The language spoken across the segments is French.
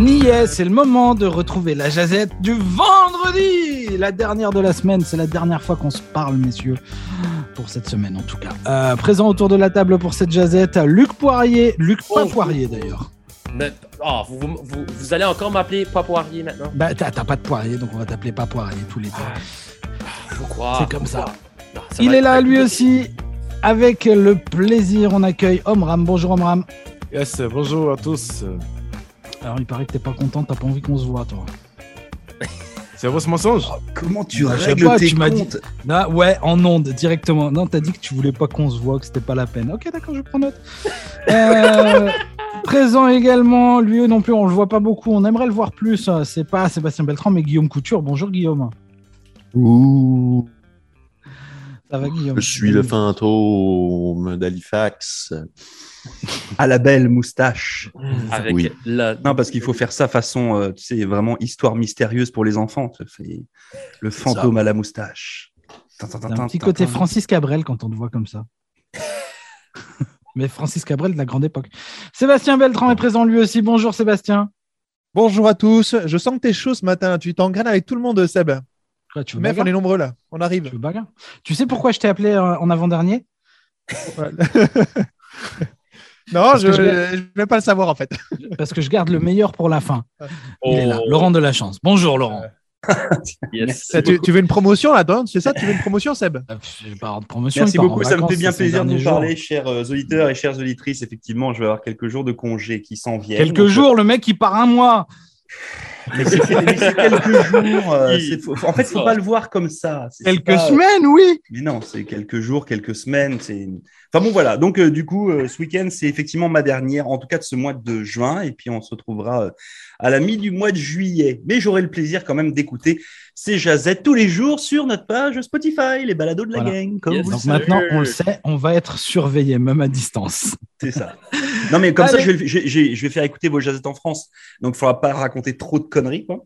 On y est, c'est le moment de retrouver la jazette du vendredi, la dernière de la semaine. C'est la dernière fois qu'on se parle, messieurs, pour cette semaine en tout cas. Euh, présent autour de la table pour cette jazette, Luc Poirier, Luc pas Oh. Poirier d'ailleurs. Mais, ah, vous, vous- vous- vous allez encore m'appeler pas poirier maintenant? Bah t'as t'as pas de Poirier, donc on va t'appeler pas Poirier tous les deux. Faut croire. C'est comme ça. Non, ça Il est là lui aussi. Avec le plaisir, on accueille Omram. Bonjour Omram. Yes, bonjour à tous. Alors il paraît que t'es pas content, t'as pas envie qu'on se voit toi. C'est vrai ce mensonge Comment tu Ah, je sais règles pas, tes tu m'as dit- comptes Ah, ouais, en onde, directement. Non, t'as dit que tu voulais pas qu'on se voit, que c'était pas la peine. Ok, d'accord, je prends note. Euh, présent également, lui non plus, on le voit pas beaucoup. On aimerait le voir plus. euh, C'est pas Sébastien Beltran, mais Guillaume Couture. Bonjour Guillaume. Ouh, Ça va Guillaume? Je suis le fantôme d'Halifax. À la belle moustache. Avec Oui. la... Non, parce qu'il faut faire ça façon, euh, tu sais, vraiment histoire mystérieuse pour les enfants. Le fantôme à la moustache. Un petit côté. Francis Cabrel quand on te voit comme ça. mais Francis Cabrel de la grande époque. Sébastien Beltran est présent lui aussi. Bonjour Sébastien. Bonjour à tous. Je sens que t'es chaud ce matin. Tu t'engraines avec tout le monde, Seb. Quoi, tu veux on est nombreux là. On Tu arrive. veux bagarre Tu sais pourquoi je t'ai appelé euh, en avant-dernier non, Parce je je ne vais pas le savoir en fait. Parce que je garde le meilleur pour la fin. Il est là. Oh, Laurent de la chance. Bonjour Laurent. yes. Tu, tu veux une promotion là toi C'est ça Tu veux une promotion, Seb? Pff, J'ai pas avoir de promotion. Merci beaucoup, ça me fait bien plaisir de vous parler, chers euh, auditeurs et chères auditrices. Effectivement, je vais avoir quelques jours de congé qui s'en viennent. Quelques jours, le mec il part un mois. Mais c'est quelques jours. euh, Il- c'est- faut- en fait, faut pas le voir comme ça. Quelques pas- semaines, oui. Mais non, c'est quelques jours, quelques semaines. C'est. Enfin bon, voilà. Donc euh, du coup, euh, ce week-end, c'est effectivement ma dernière, en tout cas de ce mois de juin, et puis on se retrouvera euh, à la mi du mois de juillet. Mais j'aurai le plaisir quand même d'écouter ces jazettes tous les jours sur notre page Spotify, les balados de la Voilà. gang, comme Yes. vous le Donc savez. maintenant, on le sait, on va être surveillé, même à distance. C'est ça. Non, mais comme ça, je vais, je faire écouter vos jazettes en France. Donc, il faudra pas raconter trop de conneries, quoi.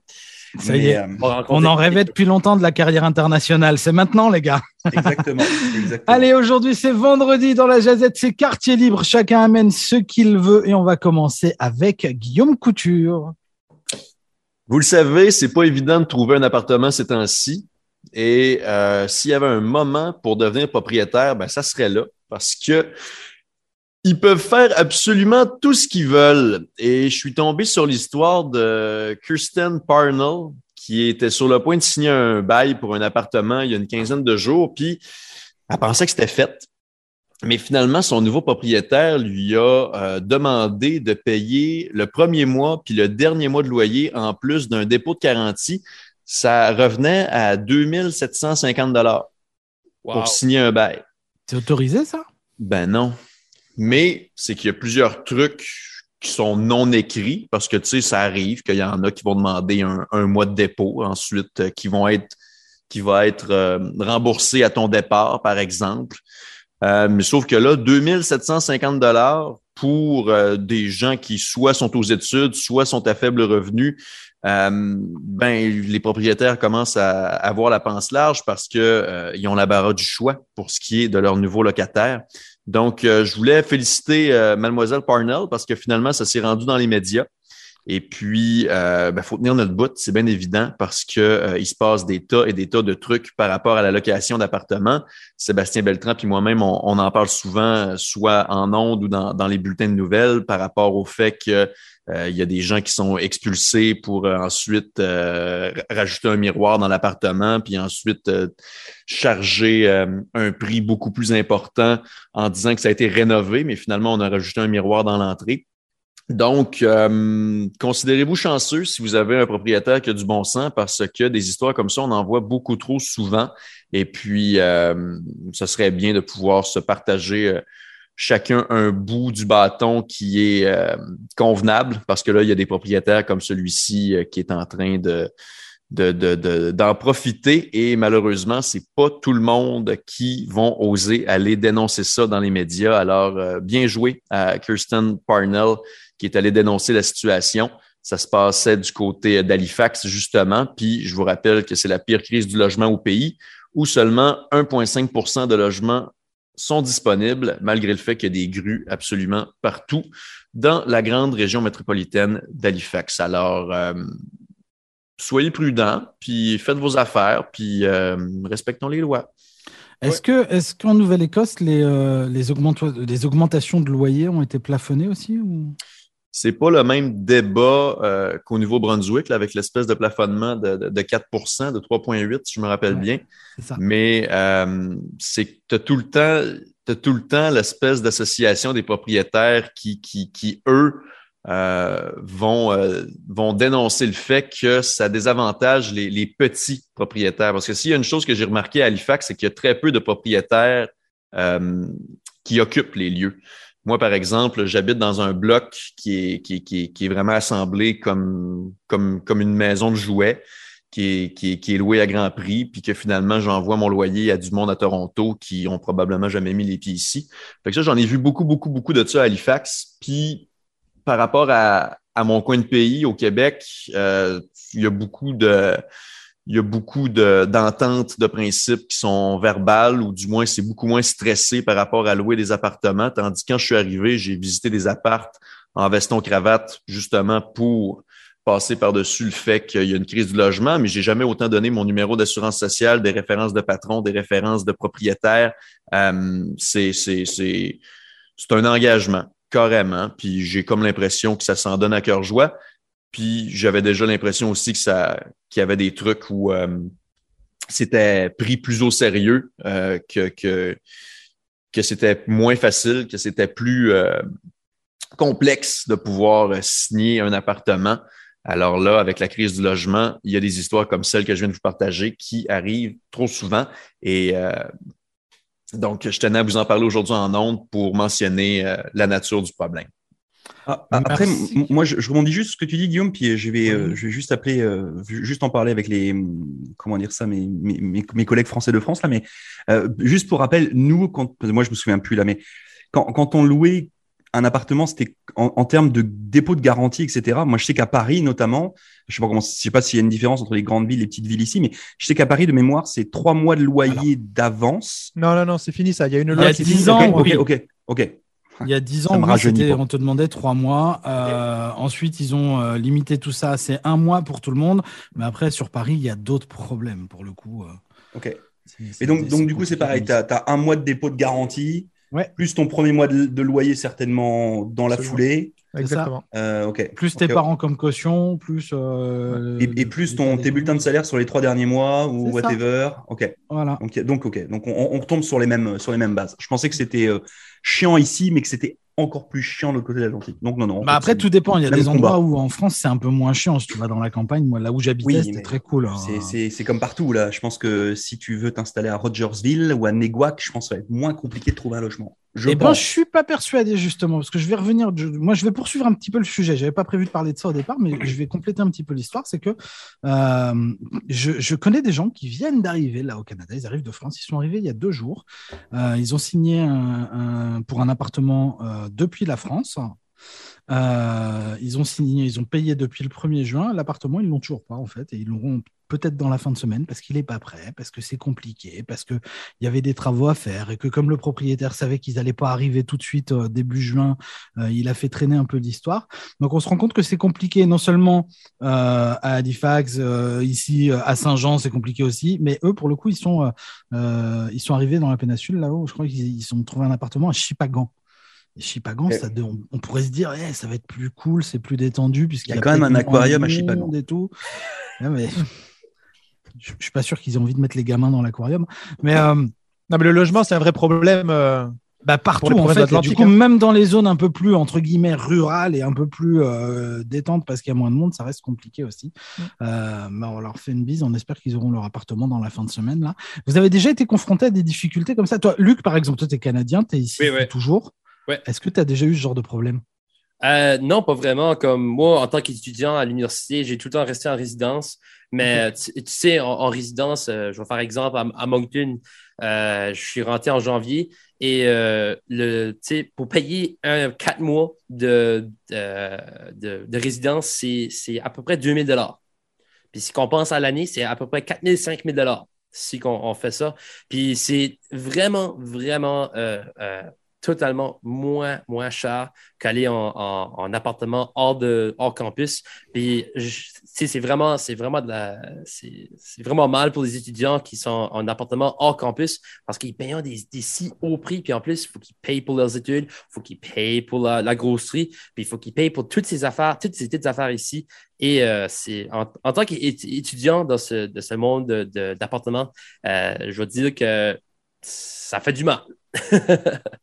Ça Mais, y est. euh, On en rêvait depuis longtemps de la carrière internationale. C'est maintenant, les gars. exactement. exactement. Allez, aujourd'hui, c'est vendredi dans la Jazette. C'est quartier libre. Chacun amène ce qu'il veut. Et on va commencer avec Guillaume Couture. Vous le savez, c'est pas évident de trouver un appartement ces temps-ci. Et euh, s'il y avait un moment pour devenir propriétaire, ben, ça serait là. Parce que ils peuvent faire absolument tout ce qu'ils veulent. Et je suis tombé sur l'histoire de Kirsten Parnell, qui était sur le point de signer un bail pour un appartement il y a une quinzaine de jours. Puis elle pensait que c'était fait. Mais finalement, son nouveau propriétaire lui a euh, demandé de payer le premier mois puis le dernier mois de loyer en plus d'un dépôt de garantie. Ça revenait à 2750 dollars Wow. pour signer un bail. C'est autorisé, ça? Ben non. Mais c'est qu'il y a plusieurs trucs qui sont non écrits parce que tu sais, ça arrive qu'il y en a qui vont demander un, un mois de dépôt, ensuite euh, qui vont être qui va être euh, remboursé à ton départ, par exemple. Euh, mais sauf que là, 2750 dollars pour euh, des gens qui soit sont aux études, soit sont à faible revenu, euh, ben les propriétaires commencent à avoir la panse large parce que euh, ils ont la barre du choix pour ce qui est de leur nouveau locataire. Donc, euh, je voulais féliciter euh, Mademoiselle Parnell parce que finalement, ça s'est rendu dans les médias. Et puis, il ben, faut tenir notre bout, c'est bien évident, parce que euh, il se passe des tas et des tas de trucs par rapport à la location d'appartements. Sébastien Beltran puis moi-même, on, on en parle souvent, euh, soit en ondes ou dans, dans les bulletins de nouvelles, par rapport au fait que euh, y a des gens qui sont expulsés pour euh, ensuite euh, rajouter un miroir dans l'appartement, puis ensuite euh, charger euh, un prix beaucoup plus important en disant que ça a été rénové, mais finalement, on a rajouté un miroir dans l'entrée. Donc, euh, considérez-vous chanceux si vous avez un propriétaire qui a du bon sens parce que des histoires comme ça, on en voit beaucoup trop souvent. Et puis, euh, ce serait bien de pouvoir se partager euh, chacun un bout du bâton qui est euh, convenable parce que là, il y a des propriétaires comme celui-ci euh, qui est en train de de, de, de, d'en profiter et malheureusement, c'est pas tout le monde qui vont oser aller dénoncer ça dans les médias. Alors, euh, bien joué à Kirsten Parnell qui est allé dénoncer la situation. Ça se passait du côté d'Halifax, justement. Puis, je vous rappelle que c'est la pire crise du logement au pays, où seulement 1,5% de logements sont disponibles malgré le fait qu'il y a des grues absolument partout dans la grande région métropolitaine d'Halifax. Alors, euh, soyez prudents, puis faites vos affaires, puis euh, respectons les lois. Est-ce que, est-ce qu'en Nouvelle-Écosse, les, euh, les, augmenta- les augmentations de loyer ont été plafonnées aussi ou... C'est pas le même débat euh, qu'au Nouveau-Brunswick, là, avec l'espèce de plafonnement de, de, de 4 de 3,8 si je me rappelle Ouais. bien. C'est ça. Mais euh, c'est que tu as tout le temps, t'as tout le temps l'espèce d'association des propriétaires qui, qui, qui eux, euh, vont, euh, vont dénoncer le fait que ça désavantage les, les petits propriétaires. Parce que s'il y a une chose que j'ai remarqué à Halifax, c'est qu'il y a très peu de propriétaires euh, qui occupent les lieux. Moi, par exemple, j'habite dans un bloc qui est, qui, qui qui est vraiment assemblé comme, comme, comme une maison de jouets qui est, qui, est, qui est loué à grand prix, puis que finalement, j'envoie mon loyer à du monde à Toronto qui ont probablement jamais mis les pieds ici. Fait que ça, j'en ai vu beaucoup, beaucoup, beaucoup de ça à Halifax. Puis par rapport à, mon coin de pays, au Québec, euh, il y a beaucoup de il y a beaucoup de- d'ententes, de, principes qui sont verbales, ou du moins, c'est beaucoup moins stressé par rapport à louer des appartements. Tandis que quand je suis arrivé, j'ai visité des appartes en veston-cravate, justement pour passer par-dessus le fait qu'il y a une crise du logement, mais j'ai jamais autant donné mon numéro d'assurance sociale, des références de patron, des références de propriétaire. Euh, c'est un engagement, carrément. Puis j'ai comme l'impression que ça s'en donne à cœur joie. Puis j'avais déjà l'impression aussi que ça, qu'il y avait des trucs où euh, c'était pris plus au sérieux, euh, que, que, c'était moins facile, que c'était plus euh, complexe de pouvoir signer un appartement. Alors là, avec la crise du logement, il y a des histoires comme celle que je viens de vous partager qui arrivent trop souvent. Et donc, je tenais à vous en parler aujourd'hui en ondes pour mentionner euh, la nature du problème. Ah, ah, après, moi, je, je rebondis juste sur ce que tu dis, Guillaume, puis je vais, euh, Oui. je vais juste appeler, euh, juste en parler avec les, comment dire ça, mes, mes, mes- mes collègues français de France là, mais euh, juste pour rappel, nous, quand, moi, je me souviens plus là, mais quand, quand on louait un appartement, c'était en, en termes de dépôt de garantie, etc. Moi, je sais qu'à Paris, notamment, je sais pas comment, je sais pas s'il y a une différence entre les grandes villes et les petites villes ici, mais je sais qu'à Paris, de mémoire, c'est trois mois de loyer d'avance. Non, non, non, c'est fini ça. Il y a une Il y loi a qui 10 dit- ans, ok, oui. ok, ok, ok. Il y a 10 Ça ans, oui, on te demandait trois mois. Euh, ensuite, ils ont euh, limité tout ça. C'est un mois pour tout le monde. Mais après, sur Paris, il y a d'autres problèmes pour le coup. euh. Ok. Et donc, donc du coup, c'est pareil. Tu as, un mois de dépôt de garantie, Ouais. plus ton premier mois de, de loyer certainement dans la Absolument. foulée. Exactement. Euh, ok. Plus tes parents comme caution, plus. euh, Et, et plus ton, tes bulletins de salaire sur les trois derniers mois ou ça. whatever. Ok. Voilà. Donc, donc ok. Donc, on, on retombe sur les mêmes, sur les mêmes bases. Je pensais que c'était euh, chiant ici, mais que c'était encore plus chiant de l'autre côté de l'Atlantique. Donc, non, non. Bah après, tout dépend. Il y a des endroits combat. où en France, c'est un peu moins chiant. Si tu vas dans la campagne, moi, là où j'habitais, Oui, c'était très cool. hein. c'est- C'est c'est comme partout, là. Je pense que si tu veux t'installer à Rogersville ou à Neguac, je pense que ça va être moins compliqué de trouver un logement. Je Eh ben, pense. je suis pas persuadé justement, parce que je vais revenir. je- moi, je vais poursuivre un petit peu le sujet. J'avais pas prévu de parler de ça au départ, mais je vais compléter un petit peu l'histoire. C'est que euh, je, je connais des gens qui viennent d'arriver là au Canada. Ils arrivent de France. Ils sont arrivés il y a deux jours. Euh, ils ont signé un- un- pour un appartement euh, depuis la France. Ils ont signé, ils ont payé depuis le 1er juin. L'appartement, ils l'ont toujours pas en fait, et ils l'auront peut-être dans la fin de semaine parce qu'il n'est pas prêt, parce que c'est compliqué, parce que il y avait des travaux à faire et que comme le propriétaire savait qu'ils n'allaient pas arriver tout de suite euh, début juin, euh, il a fait traîner un peu l'histoire. Donc on se rend compte que c'est compliqué non seulement euh, à Halifax, ici à Saint-Jean, c'est compliqué aussi, mais eux pour le coup ils sont ils sont arrivés dans la péninsule là-haut. Je crois qu'ils ils ont trouvé un appartement à Chipagan. Et Chipagan, ça, on, on pourrait se dire, eh, ça va être plus cool, c'est plus détendu puisqu'il Il y a quand même un aquarium à Chipagan. et tout. Ouais, mais je, je suis pas sûr qu'ils aient envie de mettre les gamins dans l'aquarium. Mais euh, Non, mais le logement, c'est un vrai problème. euh, bah, partout, en fait. Du coup, hein. même dans les zones un peu plus, entre guillemets, rurales et un peu plus euh, détentes parce qu'il y a moins de monde, ça reste compliqué aussi. Mm. Euh, mais on leur fait une bise. On espère qu'ils auront leur appartement dans la fin de semaine. Là. Vous avez déjà été confronté à des difficultés comme ça? Toi, Luc, par exemple, toi, tu es canadien, tu es ici Oui, toujours. Ouais. Est-ce que tu as déjà eu ce genre de problème? Euh, non, pas vraiment. Comme moi, en tant qu'étudiant à l'université, j'ai tout le temps resté en résidence. Mais tu, tu sais, en, en résidence, euh, je vais faire exemple à, à Moncton, euh, je suis rentré en janvier et euh, le, pour payer un, quatre mois de, de, de- de résidence, c'est c'est à peu près 2000 Puis si on pense à l'année, c'est à peu près 4000, 5000 si on, on fait ça. Puis c'est vraiment, vraiment euh, euh, totalement moins, moins cher qu'aller en, en- en appartement hors, de, hors campus. Puis c'est vraiment, vraiment vraiment mal pour les étudiants qui sont en appartement hors campus parce qu'ils payent des, des si hauts prix. Puis en plus, il faut qu'ils payent pour leurs études, il faut qu'ils payent pour la, la grosserie, puis il faut qu'ils payent pour toutes ces affaires, toutes ces petites affaires ici. Et euh, en, tant qu'étudiant dans ce, ce monde de- de- d'appartement, euh, je veux dire que ça fait du mal.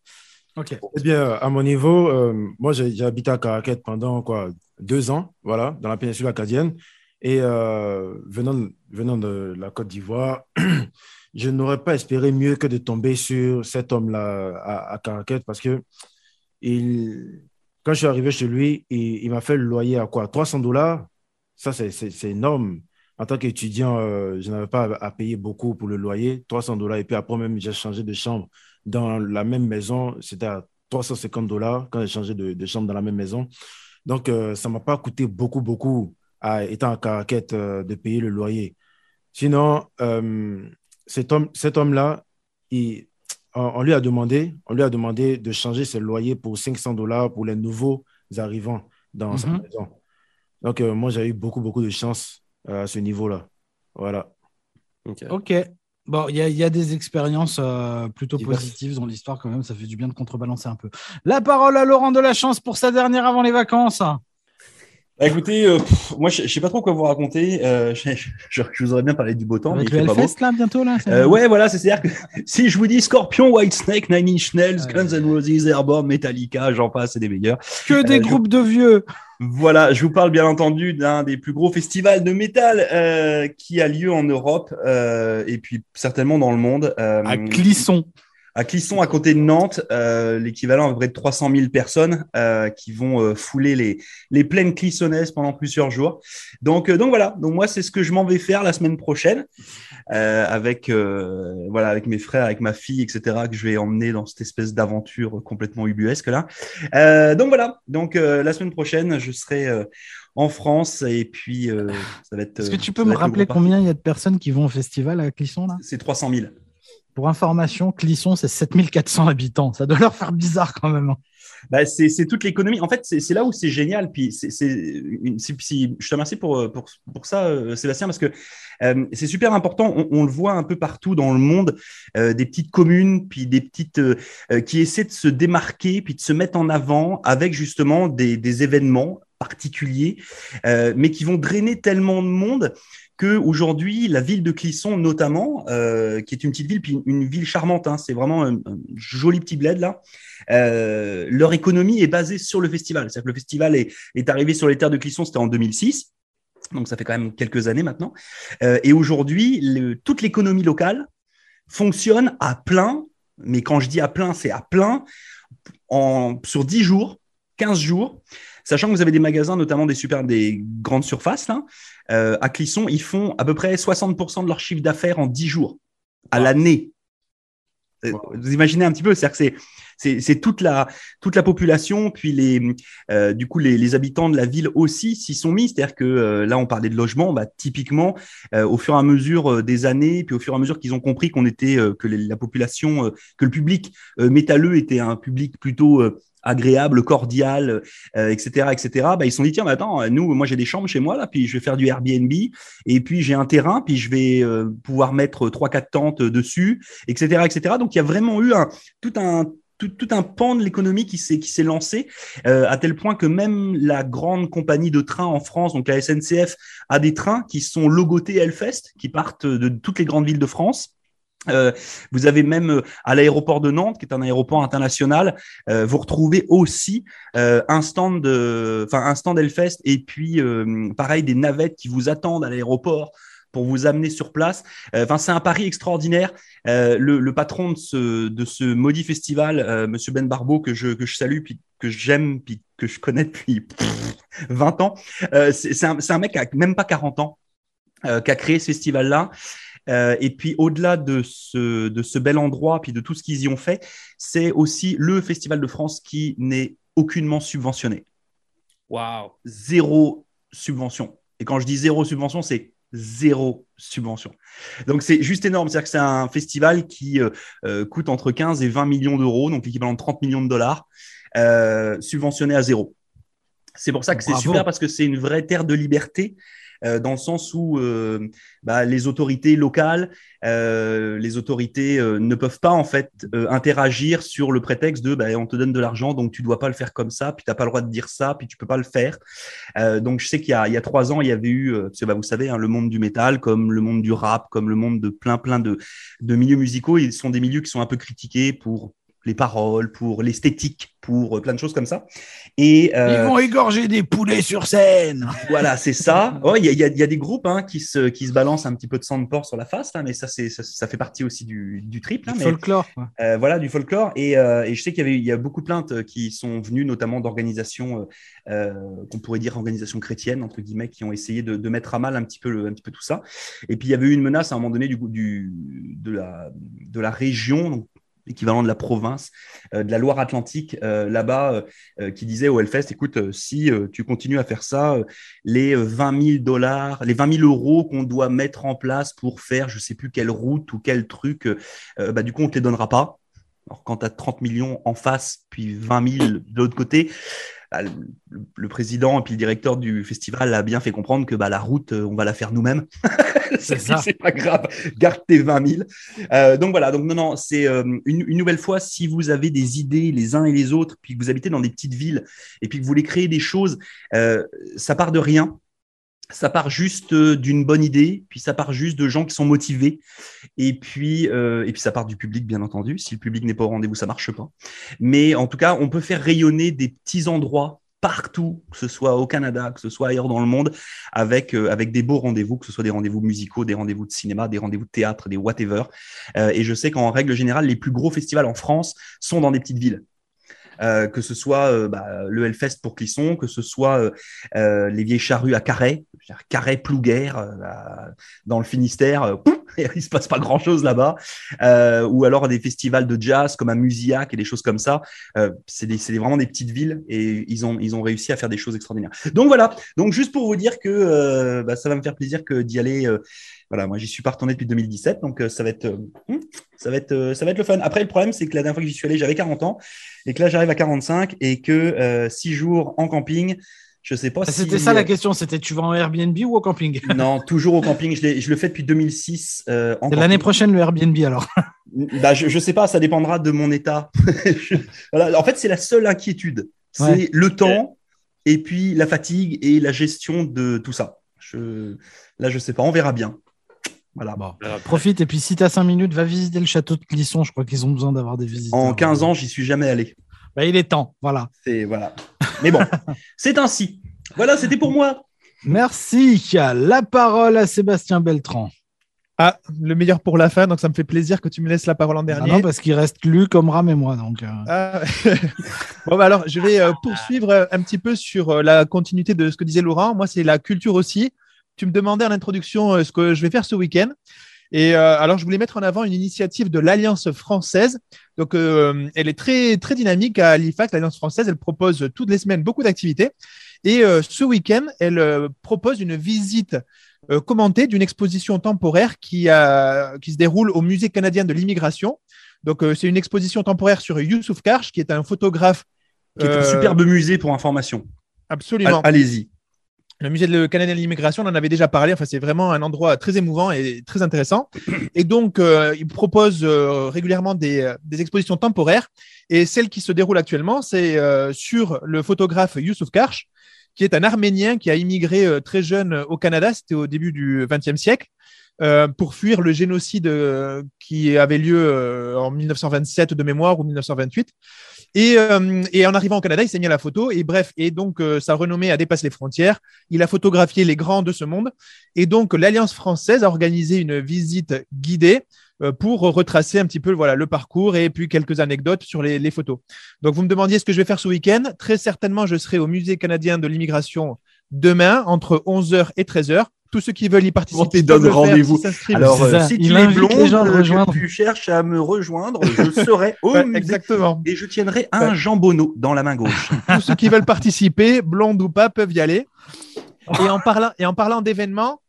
Eh bien, à mon niveau, euh, moi, j'ai habité à Caraquet pendant quoi, deux ans, voilà, dans la péninsule acadienne. Et euh, venant, venant de la Côte d'Ivoire, je n'aurais pas espéré mieux que de tomber sur cet homme-là à, à parce que il, quand je suis arrivé chez lui, il, m'a fait le loyer à quoi? 300 dollars. Ça, c'est- énorme. En tant qu'étudiant, euh, je n'avais pas à payer beaucoup pour le loyer, 300 dollars. Et puis après, même, j'ai changé de chambre dans la même maison, c'était à 350 dollars quand j'ai changé de, de chambre dans la même maison. Donc, euh, ça ne m'a pas coûté beaucoup, beaucoup, à, étant à Caraquette, euh, de payer le loyer. Sinon, euh, cet homme, cet homme-là, il- on, on lui a demandé, on lui a demandé de changer ses loyers pour 500 dollars pour les nouveaux arrivants dans sa Mhm. maison. Donc, euh, moi, j'ai eu beaucoup, beaucoup de chance euh, à ce niveau-là. Voilà. Ok. Ok. Bon, il y, a- il y a des expériences euh, plutôt positives dans l'histoire quand même. Ça fait du bien de contrebalancer un peu. La parole à Laurent de la Chance pour sa dernière avant les vacances. Bah, écoutez, euh, pff, moi, je, je sais pas trop quoi vous raconter. Euh, je, je- je vous aurais bien parlé du beau temps, mais Avec il le fait pas beau. Hellfest là bientôt là. Euh, ouais, voilà, c'est- c'est-à-dire que si je vous dis Scorpion, White Snake, Nine Inch Nails, Ouais. Guns N' Roses, Airborne, Metallica, j'en passe, c'est des meilleurs. Que des je- groupes de vieux. Voilà, je vous parle bien entendu d'un des plus gros festivals de métal euh, qui a lieu en Europe euh, et puis certainement dans le monde. euh, À Clisson. À Clisson, à côté de Nantes, euh, l'équivalent à peu près de 300 000 personnes euh, qui vont euh, fouler les, les plaines clissonnaises pendant plusieurs jours. Donc, donc voilà, donc moi c'est ce que je m'en vais faire la semaine prochaine avec voilà avec mes frères, avec ma fille, etc. que je vais emmener dans cette espèce d'aventure complètement ubuesque là. Donc voilà, donc la semaine prochaine je serai en France et puis euh, ça va être. Est-ce que tu peux me rappeler combien il y a de personnes qui vont au festival à Clisson là? C'est 300 000. Pour information, Clisson c'est 7400 habitants. Ça doit leur faire bizarre quand même. hein. Bah, c'est toute l'économie. En fait, c'est là où c'est génial. Puis c'est c'est je te remercie pour pour pour ça, euh, Sébastien, parce que euh, c'est super important. On, le voit un peu partout dans le monde, euh, des petites communes, puis des petites qui essaient de se démarquer, puis de se mettre en avant avec justement des, événements particuliers, mais qui vont drainer tellement de monde aujourd'hui la ville de Clisson notamment, euh, qui est une petite ville, puis une, ville charmante, hein, c'est vraiment un, joli petit bled là. Euh, leur économie est basée sur le festival. C'est-à-dire que le festival est, arrivé sur les terres de Clisson, c'était en 2006. Donc ça fait quand même quelques années maintenant. Euh, et aujourd'hui, toute l'économie locale fonctionne à plein. Mais quand je dis à plein, c'est à plein sur 10 jours, 15 jours. Sachant que vous avez des magasins, notamment des super, des grandes surfaces, là, euh, à Clisson, ils font à peu près 60% de leur chiffre d'affaires en 10 jours, à l'année. Euh, Vous imaginez un petit peu, c'est-à-dire que c'est, c'est, toute la, toute la population, puis les, euh, du coup, les, les habitants de la ville aussi s'y sont mis. C'est-à-dire que euh, là, on parlait de logement, bah, typiquement, euh, au fur et à mesure euh, des années, puis au fur et à mesure qu'ils ont compris qu'on était, euh, que la population, euh, que le public métalleux était un public plutôt agréable, cordial, euh, etc., etc. Bah, ils se sont dit tiens, mais attends, nous, moi j'ai des chambres chez moi là, puis je vais faire du Airbnb, et puis j'ai un terrain, puis je vais euh, pouvoir mettre trois quatre tentes dessus, etc., etc. Donc il y a vraiment eu un tout un tout, un pan de l'économie qui s'est qui s'est lancé euh, à tel point que même la grande compagnie de train en France, donc la SNCF, a des trains qui sont logotés Hellfest, qui partent de toutes les grandes villes de France. Euh, vous avez même euh, à l'aéroport de Nantes, qui est un aéroport international, vous retrouvez aussi un stand enfin un stand Hellfest et puis pareil des navettes qui vous attendent à l'aéroport pour vous amener sur place. Euh, Enfin, c'est un pari extraordinaire. Euh, le, le patron de ce de ce maudit festival, euh, Monsieur Ben Barbeau, que je que je salue, puis que j'aime, puis que je connais depuis pff, 20 ans. C'est un, un mec qui a même pas 40 ans, qui a créé ce festival-là. Euh, et puis au-delà de ce, de ce bel endroit, puis de tout ce qu'ils y ont fait, c'est aussi le Festival de France qui n'est aucunement subventionné. Wow. Zéro subvention. Et quand je dis zéro subvention, c'est zéro subvention. Donc c'est juste énorme. C'est-à-dire que c'est un festival qui euh, euh, coûte entre 15 et 20 millions d'euros, donc l'équivalent de 30 millions de dollars, euh, subventionné à zéro. C'est pour ça que c'est super parce que c'est une vraie terre de liberté. Euh, dans le sens où euh, bah, les autorités locales, euh, les autorités ne peuvent pas en fait interagir sur le prétexte de bah, on te donne de l'argent donc tu dois pas le faire comme ça, puis t'as pas le droit de dire ça, puis tu peux pas le faire. Donc je sais qu'il y y a trois ans il y avait eu, parce que bah, vous savez, hein, le monde du métal, comme le monde du rap, comme le monde de plein plein de, de milieux musicaux, ils sont des milieux qui sont un peu critiqués pour les paroles, pour l'esthétique, pour euh, plein de choses comme ça. Et euh, Ils vont égorger des poulets sur scène. voilà, c'est ça. Ouais, Il y, a, il y a- y a des groupes hein, qui, se, qui se balancent un petit peu de sang de porc sur la face, là, mais ça, c'est, ça, ça fait partie aussi du, du trip. Là, Du mais, folklore. euh, voilà, du folklore. Et, euh, et je sais qu'il y, avait, il y a beaucoup de plaintes qui sont venues, notamment d'organisations qu'on pourrait dire organisations chrétiennes, entre guillemets, qui ont essayé de, de mettre à mal un petit, peu le- un petit peu tout ça. Et puis, il y avait eu une menace à un moment donné du, du, de, la, de la région, donc l'équivalent de la province, euh, de la Loire-Atlantique, euh, là-bas, euh, qui disait au Hellfest, écoute, si tu continues à faire ça, les euh, 20 000 dollars, les 20 000 euros qu'on doit mettre en place pour faire, je sais plus quelle route ou quel truc, bah, du coup, on te les donnera pas. Alors, quand tu as 30 millions en face, puis 20 000 de l'autre côté, bah, le, le président et puis le directeur du festival a bien fait comprendre que bah, la route, euh, on va la faire nous-mêmes. C'est C'est ça. c'est pas grave, garde tes 20 000. Euh, donc voilà, donc non, non, c'est euh, une, une nouvelle fois, si vous avez des idées les uns et les autres, puis que vous habitez dans des petites villes et puis que vous voulez créer des choses, euh, ça part de rien. Ça part juste euh, d'une bonne idée, puis ça part juste de gens qui sont motivés, et puis euh, et puis ça part du public bien entendu. Si le public n'est pas au rendez-vous, ça marche pas. Mais en tout cas, on peut faire rayonner des petits endroits partout, que ce soit au Canada, que ce soit ailleurs dans le monde, avec euh, avec des beaux rendez-vous, que ce soit des rendez-vous musicaux, des rendez-vous de cinéma, des rendez-vous de théâtre, des whatever. Et je sais qu'en règle générale, les plus gros festivals en France sont dans des petites villes. Euh, que ce soit euh, bah, le Hellfest pour Clisson, que ce soit euh, les vieilles charrues à dire, Carhaix Plouguer à- dans le Finistère, pouf, il se passe pas grand chose là-bas, ou alors des festivals de jazz comme à Musiac et des choses comme ça. C'est vraiment des petites villes et ils ont ils ont réussi à faire des choses extraordinaires. Donc voilà. Donc juste pour vous dire que bah, ça va me faire plaisir que d'y aller. Voilà, moi j'y suis pas retourné depuis 2017, donc euh, ça va être euh, hmm, ça va être euh, ça va être le fun. Après le problème c'est que la dernière fois que j'y suis allé, j'avais 40 ans et que là j'arrive à 45 et que euh, six jours en camping, je sais pas si Ah, C'était ça la question. C'était tu vas en Airbnb ou au camping? Non, toujours au camping. Je, le fais depuis 2006. euh, l'année prochaine le Airbnb alors. Bah, je, je sais pas, ça dépendra de mon état. Je- voilà. En fait, c'est la seule inquiétude. C'est Ouais. le temps et puis la fatigue et la gestion de tout ça. Je, là, je sais pas, on verra bien. Voilà. Bon, profite et puis si tu as 5 minutes, va visiter le château de Clisson. Je crois qu'ils ont besoin d'avoir des visiteurs. En 15 ans, j'y suis jamais allé. Bah, il est temps. Voilà. C'est voilà. Mais bon, c'est ainsi. Voilà, c'était pour moi. Merci. La parole à Sébastien Beltran. Ah, le meilleur pour la fin, donc ça me fait plaisir que tu me laisses la parole en Ah dernier. non, parce qu'il reste Lu comme Ram et moi. Donc, euh, Ah. bon, bah alors, je vais euh, poursuivre euh, un petit peu sur euh, la continuité de ce que disait Laurent. Moi, c'est la culture aussi. Tu me demandais en introduction euh, ce que je vais faire ce week-end. Et euh, alors, je voulais mettre en avant une initiative de l'Alliance française. Donc, euh, elle est très, très dynamique à Halifax. L'Alliance française, elle propose toutes les semaines beaucoup d'activités. Et euh, ce week-end, elle propose une visite commentée d'une exposition temporaire qui, a, qui se déroule au Musée canadien de l'immigration. Donc, c'est une exposition temporaire sur Youssouf Karch, qui est un photographe. Qui est un superbe musée pour information. Absolument. Allez-y. Le musée de canadien de l'immigration, on en avait déjà parlé. Enfin, c'est vraiment un endroit très émouvant et très intéressant. Et donc, euh, il propose euh, régulièrement des, euh, des expositions temporaires. Et celle qui se déroule actuellement, c'est euh, sur le photographe Youssouf Karch, qui est un Arménien qui a immigré très jeune au Canada. C'était au début du XXe siècle. pour fuir le génocide qui avait lieu en 1927 de mémoire ou 1928. Et, euh, et en arrivant au Canada, il s'est mis à la photo. Et bref, et donc euh, sa renommée a dépassé les frontières. Il a photographié les grands de ce monde. Et donc l'Alliance française a organisé une visite guidée euh, pour retracer un petit peu voilà le parcours et puis quelques anecdotes sur les, les photos. Donc vous me demandiez ce que je vais faire ce week-end. Très certainement, je serai au Musée canadien de l'immigration demain entre 11h et 13h. Tous ceux qui veulent y participer tu peuvent donnes le faire, rendez-vous. Alors, euh, si Il tu es blonde, euh, rejoindre. que tu cherches à me rejoindre, je serai au Ouais, musée exactement. et je tiendrai un jambonneau dans la main gauche. tous ceux qui veulent participer, blondes ou pas, peuvent y aller. Et en parlant, et en parlant d'événements,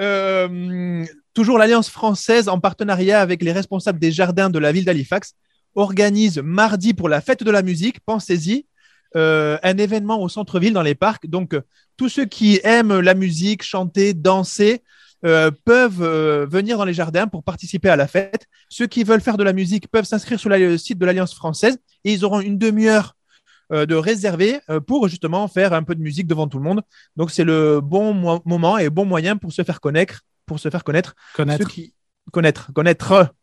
euh, toujours l'Alliance française, en partenariat avec les responsables des jardins de la ville d'Halifax, organise mardi pour la fête de la musique, pensez-y, euh, un événement au centre-ville dans les parcs. Donc, euh, tous ceux qui aiment la musique, chanter, danser, euh, peuvent euh, venir dans les jardins pour participer à la fête. Ceux qui veulent faire de la musique peuvent s'inscrire sur la- le site de l'Alliance française et ils auront une demi-heure euh, de réservé euh, pour justement faire un peu de musique devant tout le monde. Donc c'est le bon mo- moment et bon moyen pour se faire connaître, pour se faire connaître, Connaître. ceux qui connaître, connaître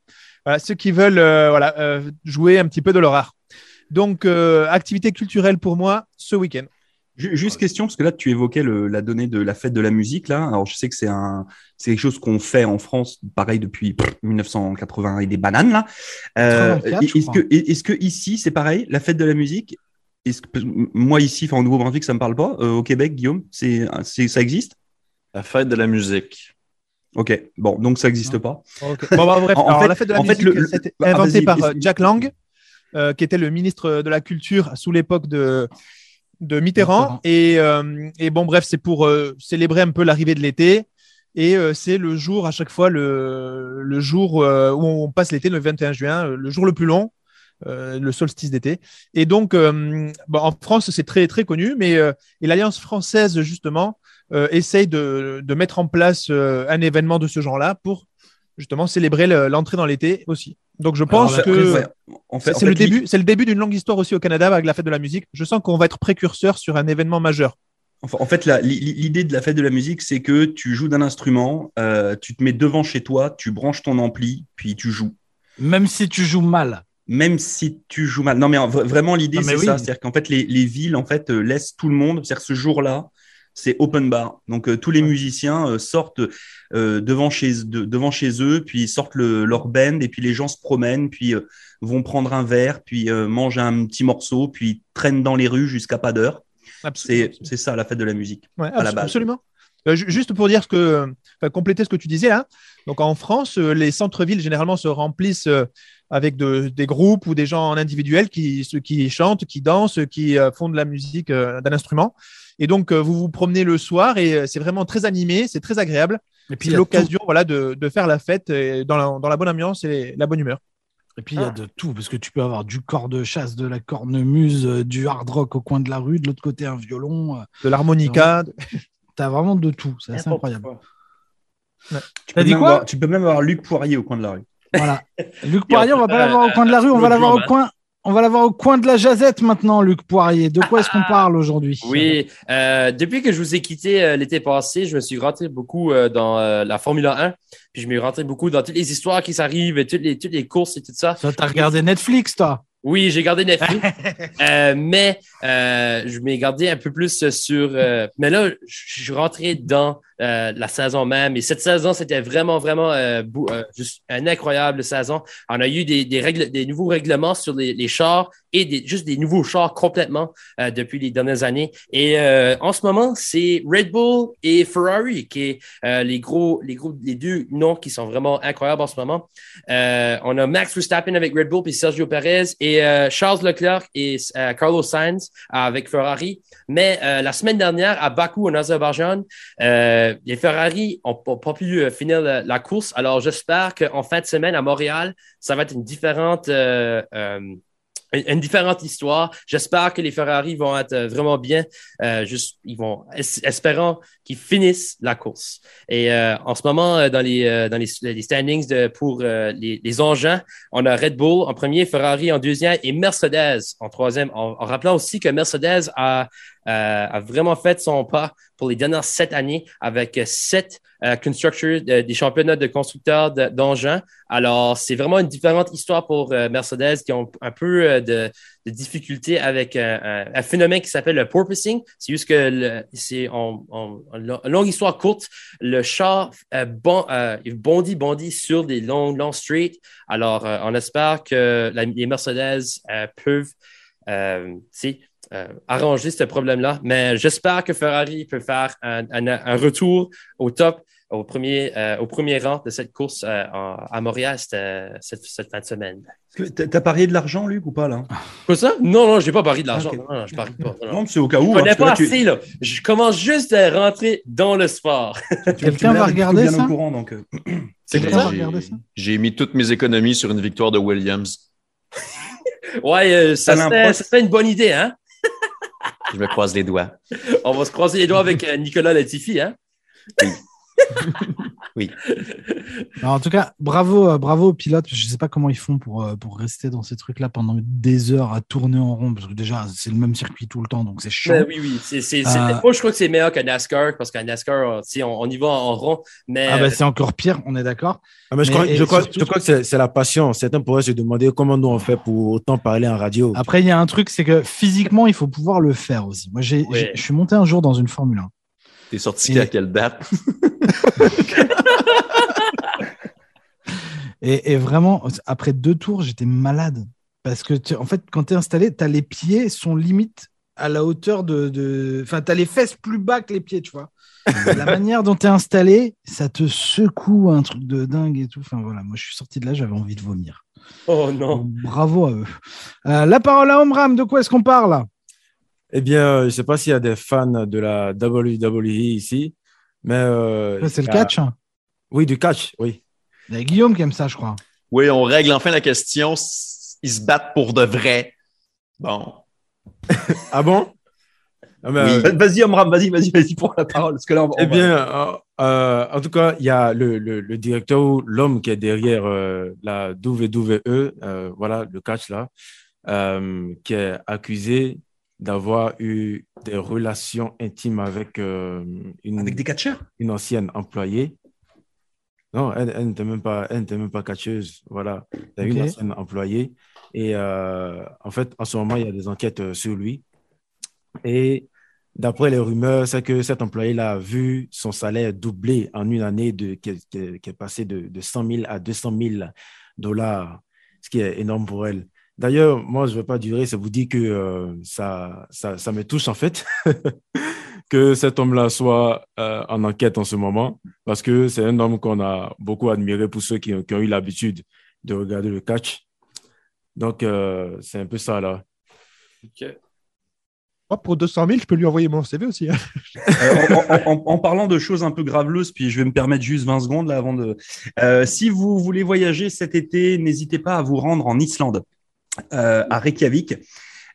voilà, ceux qui veulent voilà, jouer un petit peu de leur art. Donc euh, activité culturelle pour moi ce week-end. Ju- Juste question, parce que là, tu évoquais le- la donnée de la fête de la musique. Là, alors je sais que c'est un, c'est quelque chose qu'on fait en France, pareil depuis pff, 1980 et des bananes là. Euh, 84, je est-ce que, ici, c'est pareil, la fête de la musique? Est-ce que, moi ici, au Nouveau-Brunswick, ça me parle pas. Euh, au Québec, Guillaume, c'est, ça existe? La fête de la musique. Ok, bon, donc ça n'existe pas. Bon, bah, bref, En- en alors, fait- la fête de la en fait, musique, le- ah, par. Jack Lang, euh, qui était le ministre de la Culture sous l'époque de, de Mitterrand. Et, euh, et bon, bref, c'est pour euh, célébrer un peu l'arrivée de l'été. Et c'est le jour, à chaque fois, le, le jour où on passe l'été, le 21 juin, le jour le plus long, euh, le solstice d'été. Et donc, euh, bon, en France, c'est très, très connu, mais euh, et l'Alliance française, justement, essaye de, de mettre en place un événement de ce genre-là pour justement célébrer le- l'entrée dans l'été aussi. Donc, je pense Alors, que ouais, en fait, c'est en le début, c'est le début d'une longue histoire aussi au Canada avec la fête de la musique. Je sens qu'on va être précurseur sur un événement majeur. Enfin, en fait, la- l'idée de la fête de la musique, c'est que tu joues d'un instrument, euh, tu te mets devant chez toi, tu branches ton ampli, puis tu joues. Même si tu joues mal. Même si tu joues mal. Non, mais vra- vraiment, l'idée, Non, mais c'est oui. ça. C'est-à-dire qu'en fait, les, les villes, en fait, euh, laissent tout le monde. C'est-à-dire que ce jour-là, c'est open bar. Donc, euh, tous les musiciens euh, sortent euh, devant, chez, de- devant chez eux, puis ils sortent le, leur band, et puis les gens se promènent, puis vont prendre un verre, puis mangent un petit morceau, puis traînent dans les rues jusqu'à pas d'heure. C'est c'est ça, la fête de la musique. Ouais, à la base. Absolument. Ju- juste pour dire ce que, enfin, compléter ce que tu disais là. Donc en France, les centres-villes généralement se remplissent avec de- des groupes ou des gens en individuel qui, ceux qui chantent, qui dansent, qui font de la musique d'un instrument. Et donc euh, vous vous promenez le soir et euh, c'est vraiment très animé, c'est très agréable. Et puis, C'est l'occasion voilà, de, de faire la fête dans la, dans la bonne ambiance et la bonne humeur. Et puis il y a de tout, parce que tu peux avoir du corps de chasse, de la cornemuse, euh, du hard rock au coin de la rue, de l'autre côté un violon. De l'harmonica. de- T'as vraiment de tout, c'est assez incroyable. Tu T'as peux, dit quoi? avoir, tu peux même avoir Luc Poirier au coin de la rue. Voilà. Luc Poirier, on va pas l'avoir au coin de la rue, on va l'avoir au coin. On va l'avoir au coin de la jazette maintenant, Luc Poirier. De quoi est-ce qu'on parle aujourd'hui? Oui, euh, depuis que je vous ai quitté euh, l'été passé, je me suis rentré beaucoup euh, dans euh, la Formule 1, puis je me suis rentré beaucoup dans toutes les histoires qui s'arrivent, et toutes les, toutes les courses et tout ça. Ça, t'as regardé Netflix, toi? Oui, j'ai gardé Netflix, euh, mais euh, je m'ai gardé un peu plus sur. euh, mais là, je suis rentré dans euh, la saison même, et cette saison, c'était vraiment, vraiment euh, euh, juste une incroyable saison. On a eu des, des, règles, des nouveaux règlements sur les, chars et des, juste des nouveaux chars complètement depuis les dernières années. Et en ce moment, c'est Red Bull et Ferrari qui est les gros, les gros, les deux noms qui sont vraiment incroyables en ce moment. On a Max Verstappen avec Red Bull puis Sergio Perez et Charles Leclerc et Carlos Sainz avec Ferrari. Mais la semaine dernière à Bakou en Azerbaïdjan, les Ferrari ont pas, pu euh, finir la, course. Alors j'espère qu'en fin de semaine à Montréal, ça va être une différente euh, euh, une différente histoire. J'espère que les Ferrari vont être euh, vraiment bien. Euh, juste, ils vont es- espérant qu'ils finissent la course. Et euh, en ce moment, euh, dans les euh, dans les, standings pour euh, les, engins, on a Red Bull en premier, Ferrari en deuxième et Mercedes en troisième. En, rappelant aussi que Mercedes a euh, a vraiment fait son pas pour les dernières sept années avec euh, sept euh, constructors de- des championnats de constructeurs de- d'engins. Alors, c'est vraiment une différente histoire pour euh, Mercedes qui ont un peu euh, de, de difficulté avec un, phénomène qui s'appelle le porpoising. C'est juste que c'est en, en- en lo- longue histoire courte, le char euh, euh, bondit, bondit sur des longs, longs straight. Alors, euh, on espère que les Mercedes euh, peuvent euh, arranger ce problème-là. Mais j'espère que Ferrari peut faire un, un- un retour au top au premier, euh, au premier rang de cette course euh, en- à Montréal cette, cette, cette fin de semaine. T'as parié de l'argent, Luc, ou pas là? Quoi ça? Non, non, je n'ai pas parié de l'argent. Non, non, je parie pas. Non, c'est au cas Je où. connais hein, pas là, assez, là. Je commence juste à rentrer dans le sport. Quelqu'un va regarder bien ça? au courant, donc, C'est J'ai mis toutes mes économies sur une victoire de Williams. Ouais, euh, ça serait une bonne idée, hein? Je me croise les doigts. On va se croiser les doigts avec euh, Nicolas Latifi, hein? Alors, en tout cas, bravo, euh, bravo aux pilotes. Je sais pas comment ils font pour, euh, pour rester dans ces trucs-là pendant des heures à tourner en rond, parce que déjà, c'est le même circuit tout le temps, donc c'est chiant. Ben oui, oui. C'est- Euh, Moi, je crois que c'est meilleur qu'un NASCAR, parce qu'un NASCAR, on, on y va en rond, mais Ah bah, c'est encore pire, on est d'accord. Ah, mais je Mais- crois, je crois, surtout- je crois que c'est la passion. Certains pourraient se demander comment nous on fait pour autant parler en radio. Après, il y a un truc, c'est que physiquement, il faut pouvoir le faire aussi. Moi, je suis monté un jour dans une Formule 1. T'es sorti Et- à quelle date? Et, et vraiment, après deux tours, j'étais malade. Parce que, tu- en fait, quand tu es installé, tu as les pieds sont limite à la hauteur de. de- Enfin, tu as les fesses plus bas que les pieds, tu vois. la manière dont tu es installé, ça te secoue un truc de dingue et tout. Enfin, voilà, moi, je suis sorti de là, j'avais envie de vomir. oh non. Donc, bravo à eux. Euh, la parole à Omram, de quoi est-ce qu'on parle? Eh bien, euh, je ne sais pas s'il y a des fans de la WWE ici, mais. euh, C'est le y a- catch. hein. Oui, du catch, oui. Il y a Guillaume qui aime ça, je crois. Oui, on règle enfin la question. Ils se battent pour de vrai. Bon. Ah bon? Ah, Oui. euh, Vas-y, Omram, vas-y, vas-y, vas-y pour la parole. Parce que là, on Eh va- bien, euh, en tout cas, il y a le, le, le directeur ou l'homme qui est derrière euh, la WWE, euh, voilà, le catch là, euh, qui est accusé d'avoir eu des relations intimes avec euh, une, avec des catcheurs? une ancienne employée. Non, elle, elle n'était même pas, elle n'était même pas catcheuse. Voilà, il y a une ancienne employée. Et euh, en fait, en ce moment, il y a des enquêtes euh, sur lui. Et d'après les rumeurs, c'est que cet employé-là a vu son salaire doubler en une année, de, qui est passé de, de 100 000 à 200 000 dollars, ce qui est énorme pour elle. D'ailleurs, moi, je ne vais pas durer, ça vous dit que euh, ça, ça, ça me touche en fait, que cet homme-là soit euh, en enquête en ce moment, parce que c'est un homme qu'on a beaucoup admiré pour ceux qui, ont- qui ont eu l'habitude de regarder le catch. Donc, euh, c'est un peu ça là. Ok. Moi, pour 200 000, je peux lui envoyer mon CV aussi. hein. Euh, en, en- en- en parlant de choses un peu graveleuses, puis je vais me permettre juste 20 secondes là avant de. Euh, si vous voulez voyager cet été, n'hésitez pas à vous rendre en Islande, euh, à Reykjavik.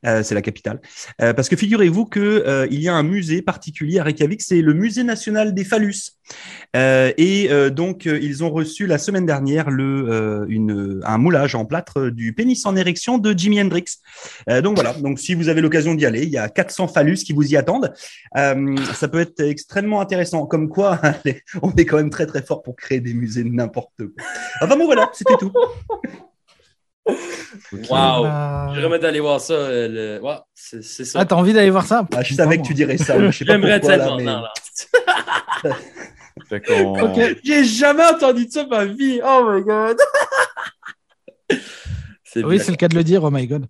Euh, c'est la capitale. Euh, parce que figurez-vous que euh, il y a un musée particulier à Reykjavik, c'est le musée national des phallus. Euh, et euh, donc euh, ils ont reçu la semaine dernière le euh, un moulage en plâtre du pénis en érection de Jimi Hendrix. Euh, donc voilà. Donc si vous avez l'occasion d'y aller, il y a 400 phallus qui vous y attendent. Euh, ça peut être extrêmement intéressant. Comme quoi, on est quand même très très fort pour créer des musées de n'importe quoi. Enfin bon voilà, c'était tout. Wow. Euh, J'aimerais d'aller voir ça. euh, le... ouais, c'est, c'est ça. Ah, t'as envie d'aller voir ça? Ah, je savais que tu dirais ça. Je sais pas J'aimerais tellement. mais- non, non. Fait qu'on- Ok. J'ai jamais entendu de ça de ma vie. Oh my god. c'est Oui, bien. c'est le cas de le dire. Oh my god.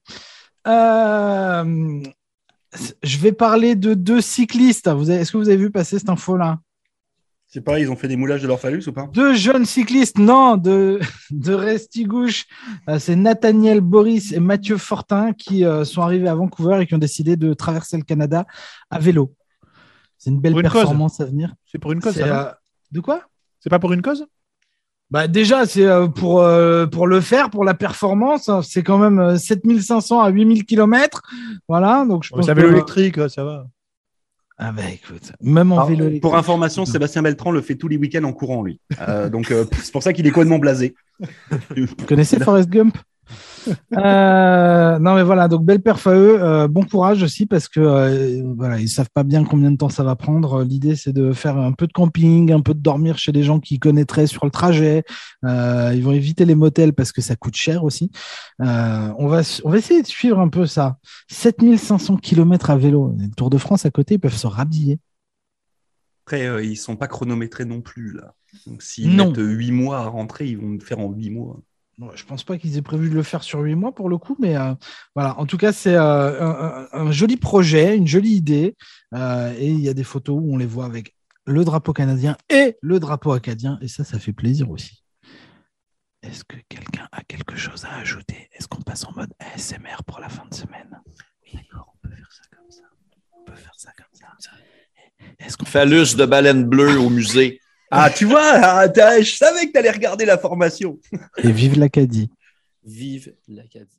Euh, je vais parler de deux cyclistes. Vous avez- Est-ce que vous avez vu passer cette info-là? Je sais pas, ils ont fait des moulages de leur phallus ou pas? Deux jeunes cyclistes, non, de, de Restigouche. Euh, C'est Nathaniel Boris et Mathieu Fortin qui euh, sont arrivés à Vancouver et qui ont décidé de traverser le Canada à vélo. C'est une belle cause. performance à venir. C'est pour une cause, C'est, ça, euh, de quoi? C'est pas pour une cause? Bah déjà, c'est pour, euh, pour le faire, pour la performance, hein, c'est quand même euh, 7500 à 8000 km. Voilà, donc je pense C'est que- électrique, ça va. Ah bah écoute, même en Alors, vélo. Pour information, Sébastien Beltran le fait tous les week-ends en courant, lui. Euh, donc, euh, c'est pour ça qu'il est complètement blasé. Vous connaissez Forrest Gump? Euh, Non mais voilà, donc belle perf à eux. Euh, bon courage aussi parce que euh, voilà, ils savent pas bien combien de temps ça va prendre. L'idée c'est de faire un peu de camping, un peu de dormir chez des gens qui connaîtraient sur le trajet. Euh, ils vont éviter les motels parce que ça coûte cher aussi. Euh, on va on va essayer de suivre un peu ça. 7500 km à vélo. Le Tour de France à côté, ils peuvent se rhabiller. Après, euh, ils sont pas chronométrés non plus, là. Donc, s'ils Non. mettent 8 mois à rentrer, ils vont le faire en 8 mois. Je pense pas qu'ils aient prévu de le faire sur huit mois pour le coup, mais euh, voilà. En tout cas, c'est euh, un, joli projet, une jolie idée, euh, et il y a des photos où on les voit avec le drapeau canadien et le drapeau acadien. Et ça, ça fait plaisir aussi. Est-ce que quelqu'un a quelque chose à ajouter? Est-ce qu'on passe en mode ASMR pour la fin de semaine? D'accord, on peut faire ça comme ça. On peut faire ça comme ça. Est-ce qu'on Phallus de baleine bleue au musée. Ah, tu vois, ah, t'as- je savais que tu allais regarder la formation. Et vive l'Acadie. Vive l'Acadie.